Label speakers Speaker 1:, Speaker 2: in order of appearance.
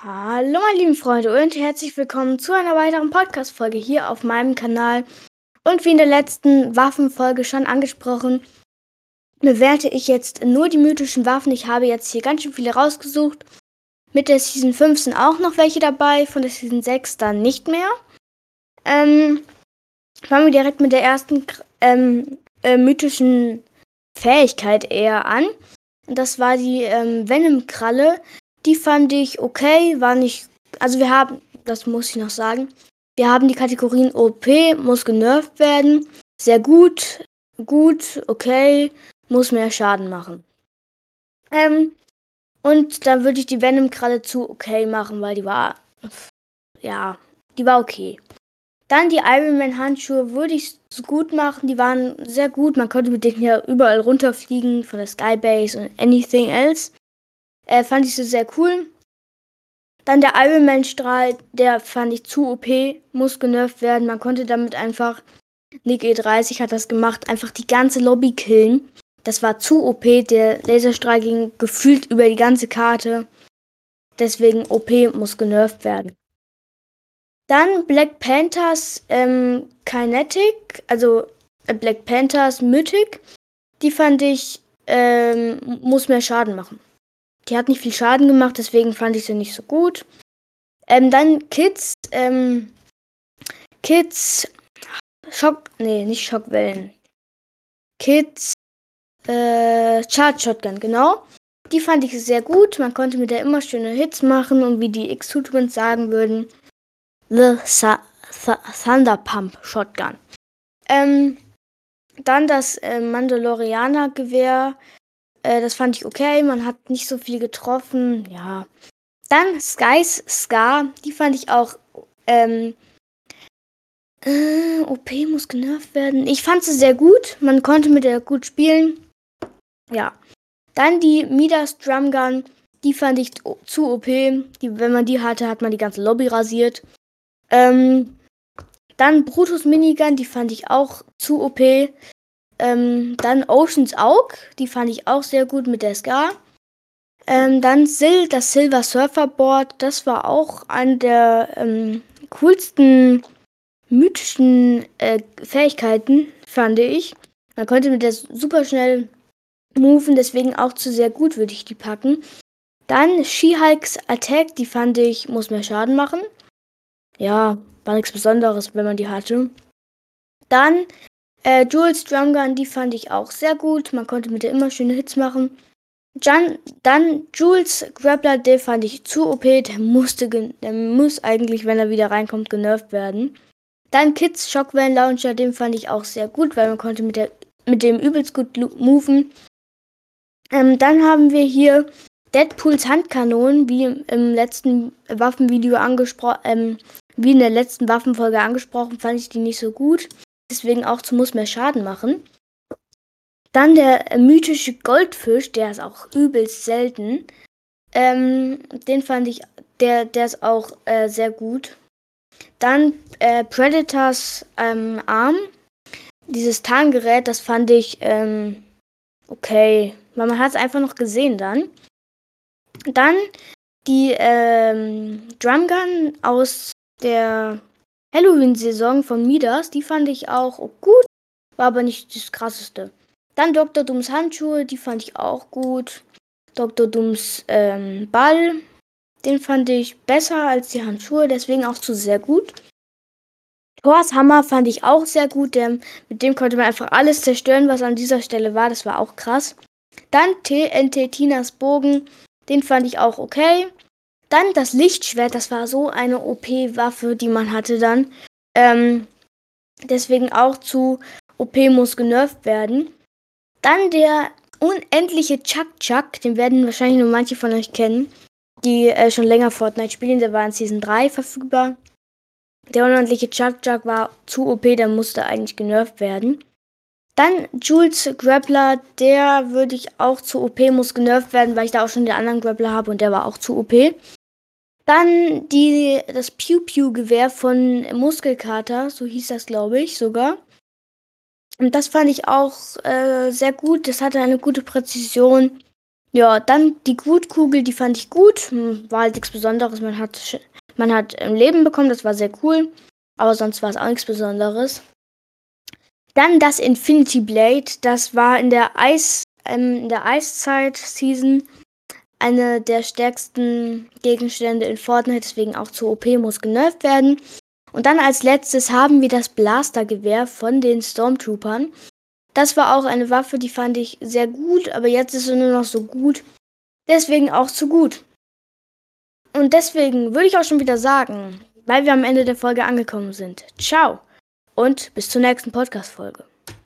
Speaker 1: Hallo meine lieben Freunde und herzlich willkommen zu einer weiteren Podcast-Folge hier auf meinem Kanal. Und wie in der letzten Waffenfolge schon angesprochen, bewerte ich jetzt nur die mythischen Waffen. Ich habe jetzt hier ganz schön viele rausgesucht. Mit der Season 5 sind auch noch welche dabei, von der Season 6 dann nicht mehr. Ähm, fangen wir direkt mit der ersten ähm, äh, mythischen Fähigkeit eher an. Das war die ähm, Venom-Kralle. Die fand ich okay, war nicht. Also wir haben, das muss ich noch sagen, wir haben die Kategorien OP, muss genervt werden, sehr gut, gut, okay, muss mehr Schaden machen. Ähm, und dann würde ich die Venom gerade zu okay machen, weil die war, ja, die war okay. Dann die Iron Man Handschuhe würde ich so gut machen. Die waren sehr gut. Man konnte mit denen ja überall runterfliegen von der Skybase und anything else. Äh, fand ich so sehr cool. Dann der Iron Man Strahl, der fand ich zu OP, muss genervt werden. Man konnte damit einfach, Nick E30 hat das gemacht, einfach die ganze Lobby killen. Das war zu OP, der Laserstrahl ging gefühlt über die ganze Karte. Deswegen OP muss genervt werden. Dann Black Panthers ähm, Kinetic, also äh, Black Panthers Mythic. Die fand ich, ähm, muss mehr Schaden machen. Die hat nicht viel Schaden gemacht, deswegen fand ich sie nicht so gut. Ähm, dann Kids, ähm, Kids, Schock, nee, nicht Schockwellen. Kids, äh, Charge Shotgun, genau. Die fand ich sehr gut. Man konnte mit der immer schöne Hits machen und wie die X-Tutorens sagen würden, The Sa Th Thunder Pump Shotgun. Ähm, dann das äh, Mandalorianer Gewehr äh, das fand ich okay. Man hat nicht so viel getroffen. Ja. Dann Skies Scar. Die fand ich auch. Ähm, äh, OP muss genervt werden. Ich fand sie sehr gut. Man konnte mit der gut spielen. Ja. Dann die Midas Drum Gun. Die fand ich zu OP. Die, wenn man die hatte, hat man die ganze Lobby rasiert. Ähm, dann Brutus Minigun. Die fand ich auch zu OP. Ähm, dann Oceans Aug, die fand ich auch sehr gut mit der Ska. Ähm, dann Sil, das Silver Surferboard, das war auch eine der ähm, coolsten mythischen äh, Fähigkeiten, fand ich. Man konnte mit der super schnell moven, deswegen auch zu sehr gut würde ich die packen. Dann She-Hulks Attack, die fand ich, muss mehr Schaden machen. Ja, war nichts Besonderes, wenn man die hatte. Dann äh, Jules Drumgun, die fand ich auch sehr gut. Man konnte mit der immer schöne Hits machen. Jan, dann Jules Grappler, den fand ich zu OP. Der musste, der muss eigentlich, wenn er wieder reinkommt, genervt werden. Dann Kids Shockwave Launcher, den fand ich auch sehr gut, weil man konnte mit, der, mit dem übelst gut moven. Ähm, dann haben wir hier Deadpools Handkanonen, wie im, letzten Waffenvideo angesprochen, ähm, wie in der letzten Waffenfolge angesprochen, fand ich die nicht so gut deswegen auch zu Muss mehr Schaden machen. Dann der mythische Goldfisch, der ist auch übelst selten. Ähm, den fand ich, der, der ist auch äh, sehr gut. Dann äh, Predators ähm, Arm. Dieses Tarngerät, das fand ich ähm, okay. Man hat es einfach noch gesehen dann. Dann die ähm, Drumgun aus der Halloween-Saison von Midas, die fand ich auch gut, war aber nicht das krasseste. Dann Dr. Dooms Handschuhe, die fand ich auch gut. Dr. Dooms ähm, Ball, den fand ich besser als die Handschuhe, deswegen auch zu sehr gut. Thors Hammer fand ich auch sehr gut, der, mit dem konnte man einfach alles zerstören, was an dieser Stelle war, das war auch krass. Dann TNT Tinas Bogen, den fand ich auch okay. Dann das Lichtschwert, das war so eine OP-Waffe, die man hatte dann. Ähm, deswegen auch zu OP muss genervt werden. Dann der unendliche Chuck Chuck, den werden wahrscheinlich nur manche von euch kennen, die äh, schon länger Fortnite spielen. Der war in Season 3 verfügbar. Der unendliche Chuck Chuck war zu OP, der musste eigentlich genervt werden. Dann Jules Grappler, der würde ich auch zu OP muss genervt werden, weil ich da auch schon den anderen Grappler habe und der war auch zu OP. Dann die, das Pew Pew Gewehr von Muskelkater, so hieß das, glaube ich, sogar. Und das fand ich auch äh, sehr gut. Das hatte eine gute Präzision. Ja, dann die Gutkugel, die fand ich gut. Hm, war halt nichts Besonderes. Man hat, man hat im Leben bekommen, das war sehr cool. Aber sonst war es auch nichts Besonderes. Dann das Infinity Blade, das war in der Eis, ähm, in der Eiszeit-Season eine der stärksten Gegenstände in Fortnite, deswegen auch zu OP muss genervt werden. Und dann als letztes haben wir das Blastergewehr von den Stormtroopern. Das war auch eine Waffe, die fand ich sehr gut, aber jetzt ist sie nur noch so gut. Deswegen auch zu gut. Und deswegen würde ich auch schon wieder sagen, weil wir am Ende der Folge angekommen sind. Ciao und bis zur nächsten Podcast-Folge.